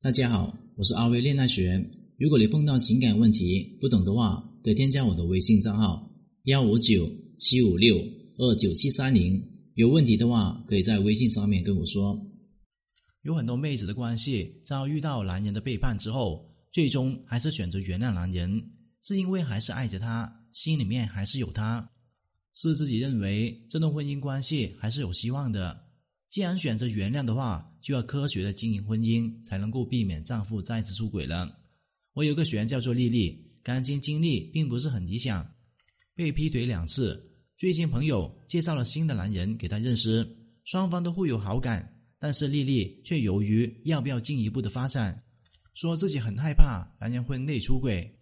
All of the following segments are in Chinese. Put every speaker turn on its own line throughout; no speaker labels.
大家好，我是阿威恋爱学。如果你碰到情感问题不懂的话，可以添加我的微信账号幺五九七五六二九七三零。有问题的话，可以在微信上面跟我说。
有很多妹子的关系遭遇到男人的背叛之后，最终还是选择原谅男人，是因为还是爱着他，心里面还是有他，是自己认为这段婚姻关系还是有希望的。既然选择原谅的话，就要科学的经营婚姻，才能够避免丈夫再次出轨了。我有个学员叫做丽丽，感情经历并不是很理想，被劈腿两次。最近朋友介绍了新的男人给她认识，双方都互有好感，但是丽丽却犹豫要不要进一步的发展，说自己很害怕男人婚内出轨。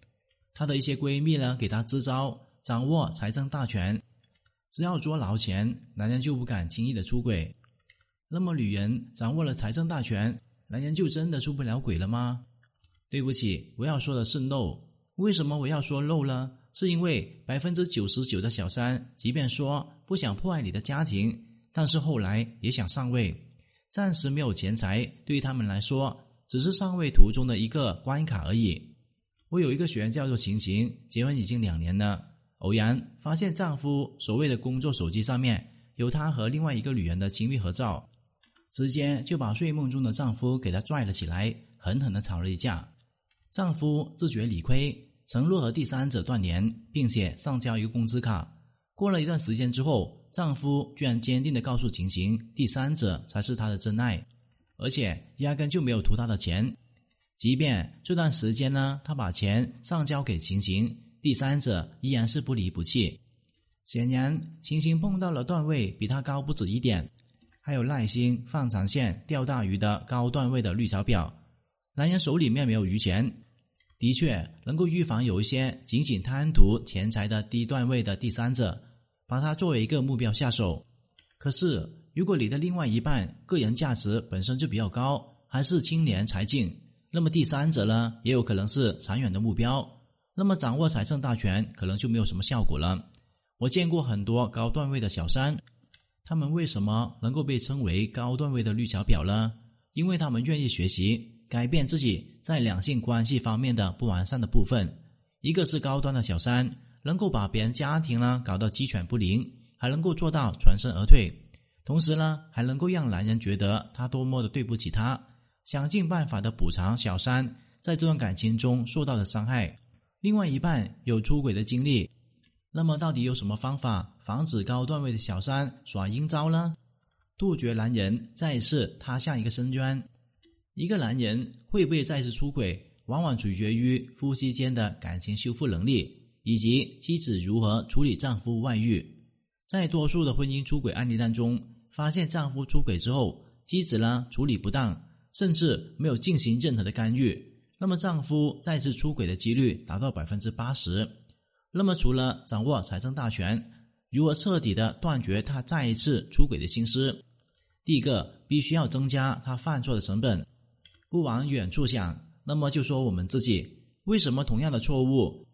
她的一些闺蜜呢，给她支招，掌握财政大权，只要捉牢钱，男人就不敢轻易的出轨。那么，女人掌握了财政大权，男人就真的出不了轨了吗？对不起，我要说的是 no。为什么我要说 no 呢？是因为百分之九十九的小三，即便说不想破坏你的家庭，但是后来也想上位。暂时没有钱财，对于他们来说，只是上位途中的一个关卡而已。我有一个学员叫做晴晴，结婚已经两年了，偶然发现丈夫所谓的工作手机上面有她和另外一个女人的亲密合照。直接就把睡梦中的丈夫给她拽了起来，狠狠的吵了一架。丈夫自觉理亏，承诺和第三者断联，并且上交一个工资卡。过了一段时间之后，丈夫居然坚定的告诉晴晴，第三者才是他的真爱，而且压根就没有图他的钱。即便这段时间呢，他把钱上交给晴晴，第三者依然是不离不弃。显然，晴晴碰到了段位比他高不止一点。还有耐心放长线钓大鱼的高段位的绿茶婊，男人手里面没有余钱，的确能够预防有一些仅仅贪图钱财的低段位的第三者，把他作为一个目标下手。可是，如果你的另外一半个人价值本身就比较高，还是青年才俊，那么第三者呢，也有可能是长远的目标。那么掌握财政大权，可能就没有什么效果了。我见过很多高段位的小三。他们为什么能够被称为高段位的绿茶婊呢？因为他们愿意学习，改变自己在两性关系方面的不完善的部分。一个是高端的小三，能够把别人家庭呢搞得鸡犬不宁，还能够做到全身而退，同时呢还能够让男人觉得他多么的对不起他，想尽办法的补偿小三在这段感情中受到的伤害。另外一半有出轨的经历。那么，到底有什么方法防止高段位的小三耍阴招呢？杜绝男人再次踏下一个深渊。一个男人会不会再次出轨，往往取决于夫妻间的感情修复能力，以及妻子如何处理丈夫外遇。在多数的婚姻出轨案例当中，发现丈夫出轨之后，妻子呢处理不当，甚至没有进行任何的干预，那么丈夫再次出轨的几率达到百分之八十。那么，除了掌握财政大权，如何彻底的断绝他再一次出轨的心思？第一个，必须要增加他犯错的成本。不往远处想，那么就说我们自己，为什么同样的错误，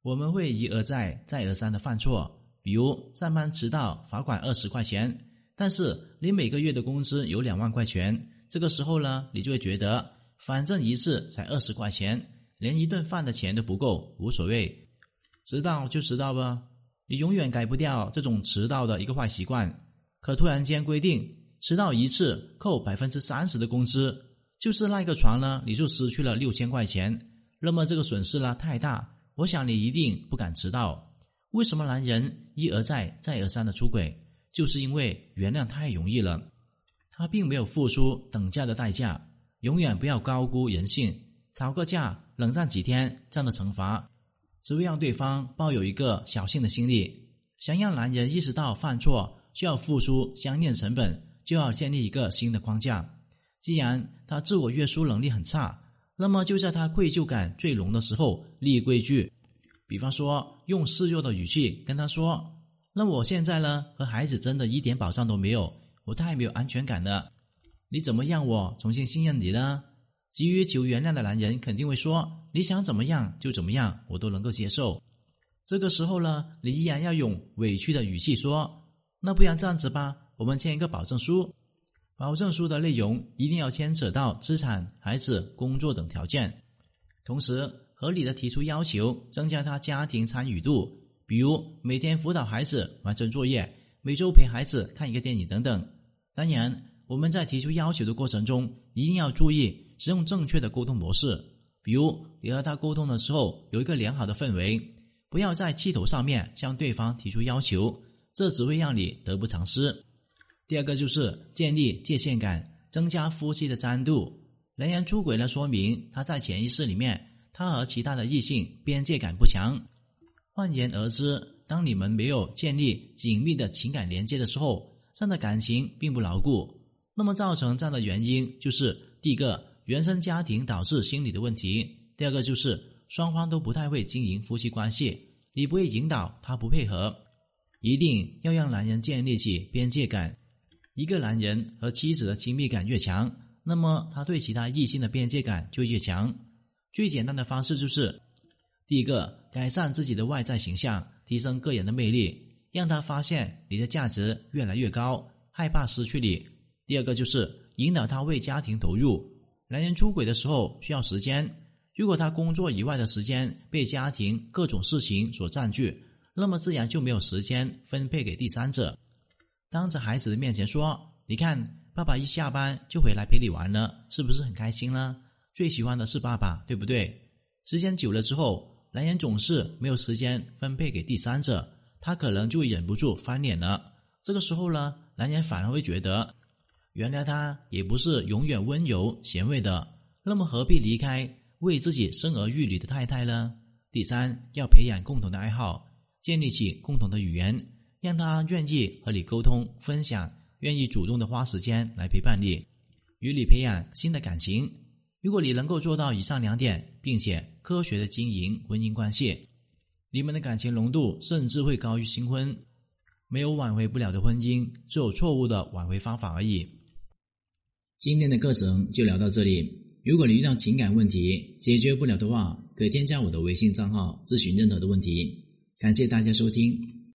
我们会一而再、再而三的犯错？比如上班迟到，罚款二十块钱，但是你每个月的工资有两万块钱，这个时候呢，你就会觉得，反正一次才二十块钱，连一顿饭的钱都不够，无所谓。迟到就迟到吧，你永远改不掉这种迟到的一个坏习惯。可突然间规定迟到一次扣百分之三十的工资，就是那个床呢，你就失去了六千块钱。那么这个损失呢太大，我想你一定不敢迟到。为什么男人一而再再而三的出轨？就是因为原谅太容易了，他并没有付出等价的代价。永远不要高估人性，吵个架冷战几天这样的惩罚。只会让对方抱有一个侥幸的心理。想让男人意识到犯错需要付出相应成本，就要建立一个新的框架。既然他自我约束能力很差，那么就在他愧疚感最浓的时候立规矩。比方说，用示弱的语气跟他说：“那我现在呢，和孩子真的一点保障都没有，我太没有安全感了。你怎么让我重新信任你呢？”急于求原谅的男人肯定会说。你想怎么样就怎么样，我都能够接受。这个时候呢，你依然要用委屈的语气说：“那不然这样子吧，我们签一个保证书，保证书的内容一定要牵扯到资产、孩子、工作等条件，同时合理的提出要求，增加他家庭参与度，比如每天辅导孩子完成作业，每周陪孩子看一个电影等等。当然，我们在提出要求的过程中，一定要注意使用正确的沟通模式，比如你和他沟通的时候有一个良好的氛围，不要在气头上面向对方提出要求，这只会让你得不偿失。第二个就是建立界限感，增加夫妻的粘度。男人出轨了，说明他在潜意识里面，他和其他的异性边界感不强。换言而之，当你们没有建立紧密的情感连接的时候，这样的感情并不牢固。那么造成这样的原因就是：第一个，原生家庭导致心理的问题；第二个就是双方都不太会经营夫妻关系，你不会引导，他不配合。一定要让男人建立起边界感。一个男人和妻子的亲密感越强，那么他对其他异性的边界感就越强。最简单的方式就是：第一个，改善自己的外在形象，提升个人的魅力，让他发现你的价值越来越高，害怕失去你；第二个就是引导他为家庭投入。男人出轨的时候需要时间，如果他工作以外的时间被家庭各种事情所占据，那么自然就没有时间分配给第三者。当着孩子的面前说：“你看，爸爸一下班就回来陪你玩了，是不是很开心呢？最喜欢的是爸爸，对不对？”时间久了之后，男人总是没有时间分配给第三者，他可能就忍不住翻脸了。这个时候呢，男人反而会觉得，原来他也不是永远温柔贤惠的，那么何必离开为自己生儿育女的太太呢？第三，要培养共同的爱好，建立起共同的语言。让他愿意和你沟通分享，愿意主动的花时间来陪伴你，与你培养新的感情。如果你能够做到以上两点，并且科学的经营婚姻关系，你们的感情浓度甚至会高于新婚。没有挽回不了的婚姻，只有错误的挽回方法而已。
今天的课程就聊到这里。如果你遇到情感问题解决不了的话，可以添加我的微信账号咨询任何的问题。感谢大家收听。